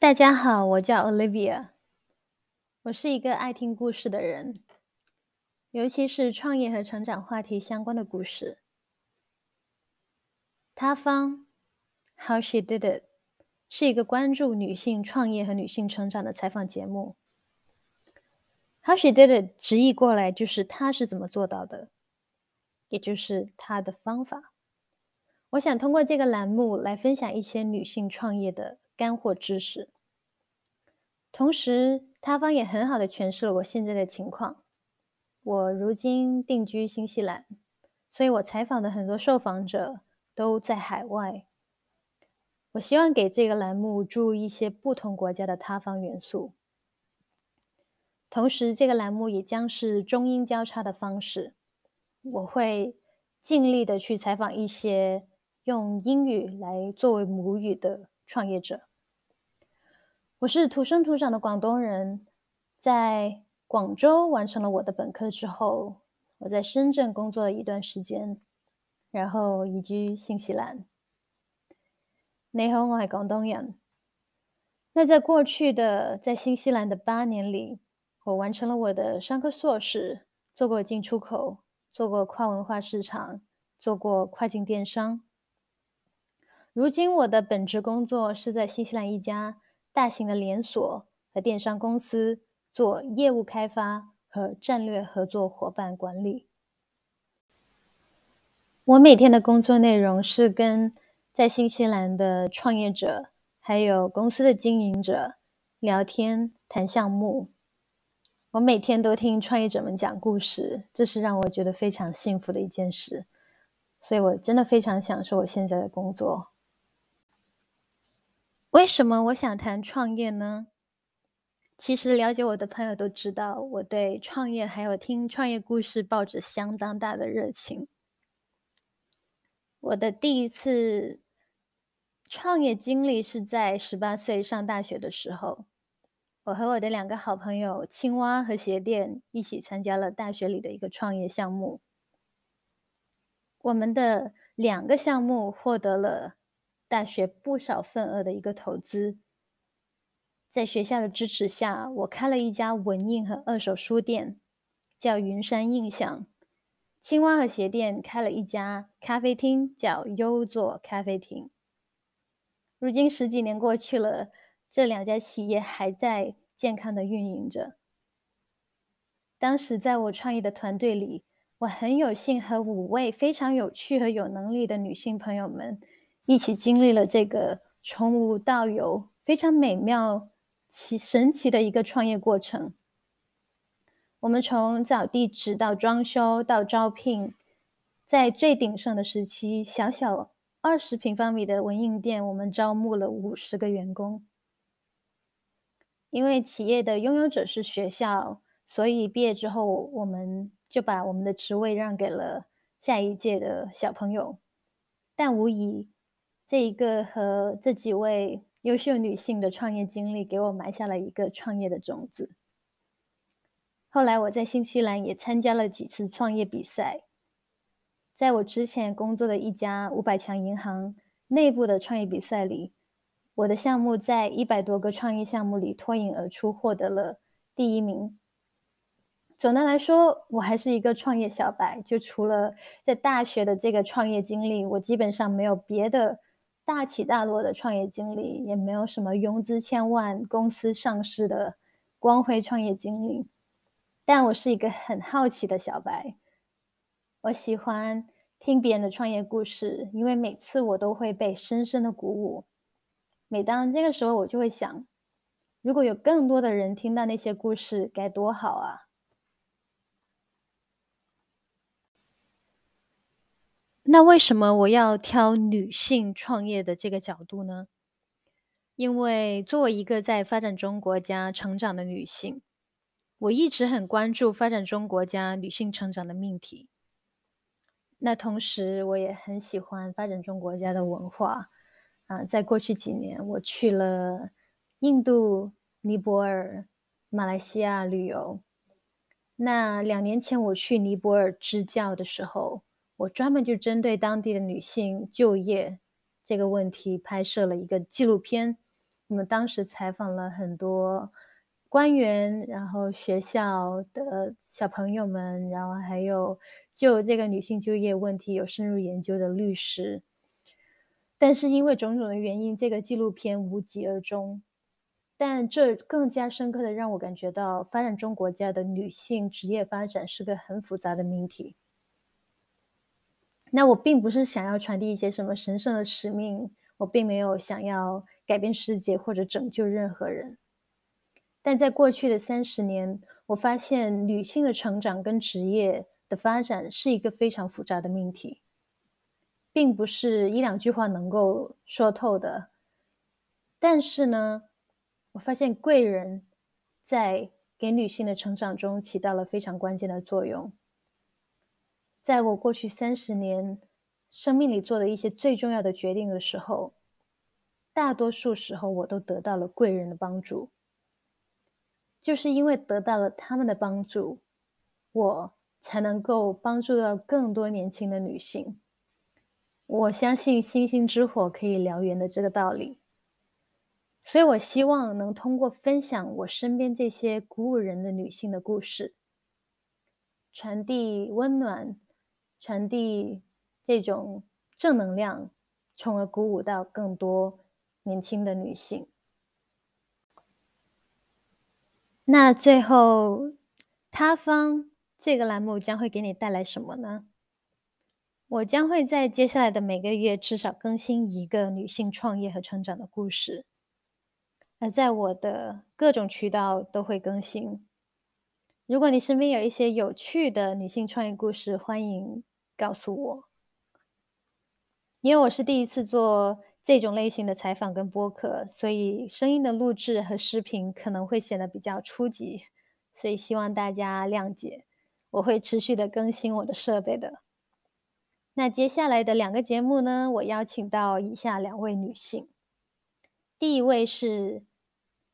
大家好，我叫 Olivia，我是一个爱听故事的人，尤其是创业和成长话题相关的故事。他方 How She Did It 是一个关注女性创业和女性成长的采访节目。How She Did It 直译过来就是她是怎么做到的，也就是她的方法。我想通过这个栏目来分享一些女性创业的干货知识，同时他方也很好的诠释了我现在的情况。我如今定居新西兰，所以我采访的很多受访者都在海外。我希望给这个栏目注入一些不同国家的他方元素。同时，这个栏目也将是中英交叉的方式。我会尽力的去采访一些用英语来作为母语的创业者。我是土生土长的广东人，在广州完成了我的本科之后，我在深圳工作了一段时间，然后移居新西兰。你好，我是广东人。那在过去的在新西兰的八年里，我完成了我的商科硕士，做过进出口，做过跨文化市场，做过跨境电商。如今我的本职工作是在新西兰一家大型的连锁和电商公司做业务开发和战略合作伙伴管理。我每天的工作内容是跟在新西兰的创业者还有公司的经营者聊天谈项目。我每天都听创业者们讲故事，这是让我觉得非常幸福的一件事，所以我真的非常享受我现在的工作。为什么我想谈创业呢？其实了解我的朋友都知道，我对创业还有听创业故事抱着相当大的热情。我的第一次创业经历是在十八岁上大学的时候。我和我的两个好朋友青蛙和鞋垫一起参加了大学里的一个创业项目。我们的两个项目获得了大学不少份额的一个投资。在学校的支持下，我开了一家文印和二手书店，叫云山印象。青蛙和鞋店开了一家咖啡厅，叫优作咖啡厅。如今十几年过去了。这两家企业还在健康的运营着。当时在我创业的团队里，我很有幸和五位非常有趣和有能力的女性朋友们一起经历了这个从无到有、非常美妙、奇神奇的一个创业过程。我们从找地址到装修到招聘，在最鼎盛的时期，小小二十平方米的文印店，我们招募了五十个员工。因为企业的拥有者是学校，所以毕业之后，我们就把我们的职位让给了下一届的小朋友。但无疑，这一个和这几位优秀女性的创业经历，给我埋下了一个创业的种子。后来我在新西兰也参加了几次创业比赛，在我之前工作的一家五百强银行内部的创业比赛里。我的项目在一百多个创业项目里脱颖而出，获得了第一名。总的来说，我还是一个创业小白。就除了在大学的这个创业经历，我基本上没有别的大起大落的创业经历，也没有什么融资千万、公司上市的光辉创业经历。但我是一个很好奇的小白，我喜欢听别人的创业故事，因为每次我都会被深深的鼓舞。每当这个时候，我就会想，如果有更多的人听到那些故事，该多好啊！那为什么我要挑女性创业的这个角度呢？因为作为一个在发展中国家成长的女性，我一直很关注发展中国家女性成长的命题。那同时，我也很喜欢发展中国家的文化。啊，在过去几年，我去了印度、尼泊尔、马来西亚旅游。那两年前我去尼泊尔支教的时候，我专门就针对当地的女性就业这个问题拍摄了一个纪录片，我们当时采访了很多官员，然后学校的小朋友们，然后还有就这个女性就业问题有深入研究的律师。但是因为种种的原因，这个纪录片无疾而终。但这更加深刻的让我感觉到，发展中国家的女性职业发展是个很复杂的命题。那我并不是想要传递一些什么神圣的使命，我并没有想要改变世界或者拯救任何人。但在过去的三十年，我发现女性的成长跟职业的发展是一个非常复杂的命题。并不是一两句话能够说透的，但是呢，我发现贵人在给女性的成长中起到了非常关键的作用。在我过去三十年生命里做的一些最重要的决定的时候，大多数时候我都得到了贵人的帮助。就是因为得到了他们的帮助，我才能够帮助到更多年轻的女性。我相信星星之火可以燎原的这个道理，所以我希望能通过分享我身边这些鼓舞人的女性的故事，传递温暖，传递这种正能量，从而鼓舞到更多年轻的女性。那最后，他方这个栏目将会给你带来什么呢？我将会在接下来的每个月至少更新一个女性创业和成长的故事，而在我的各种渠道都会更新。如果你身边有一些有趣的女性创业故事，欢迎告诉我。因为我是第一次做这种类型的采访跟播客，所以声音的录制和视频可能会显得比较初级，所以希望大家谅解。我会持续的更新我的设备的。那接下来的两个节目呢？我邀请到以下两位女性。第一位是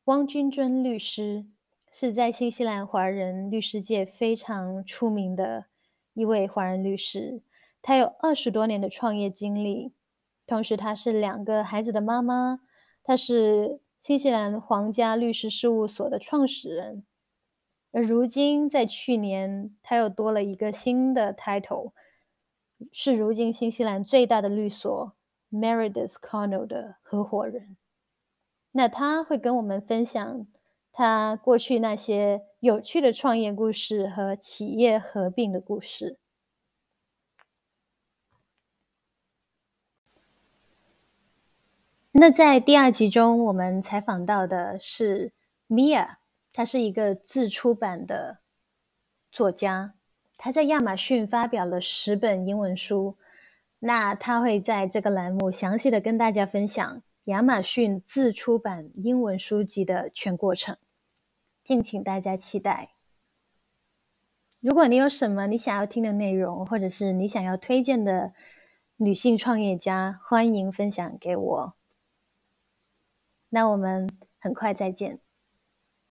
汪君尊律师，是在新西兰华人律师界非常出名的一位华人律师。他有二十多年的创业经历，同时他是两个孩子的妈妈。他是新西兰皇家律师事务所的创始人，而如今在去年，他又多了一个新的 title。是如今新西兰最大的律所 Meredith Connell 的合伙人。那他会跟我们分享他过去那些有趣的创业故事和企业合并的故事。那在第二集中，我们采访到的是 Mia，她是一个自出版的作家。他在亚马逊发表了十本英文书，那他会在这个栏目详细的跟大家分享亚马逊自出版英文书籍的全过程，敬请大家期待。如果你有什么你想要听的内容，或者是你想要推荐的女性创业家，欢迎分享给我。那我们很快再见。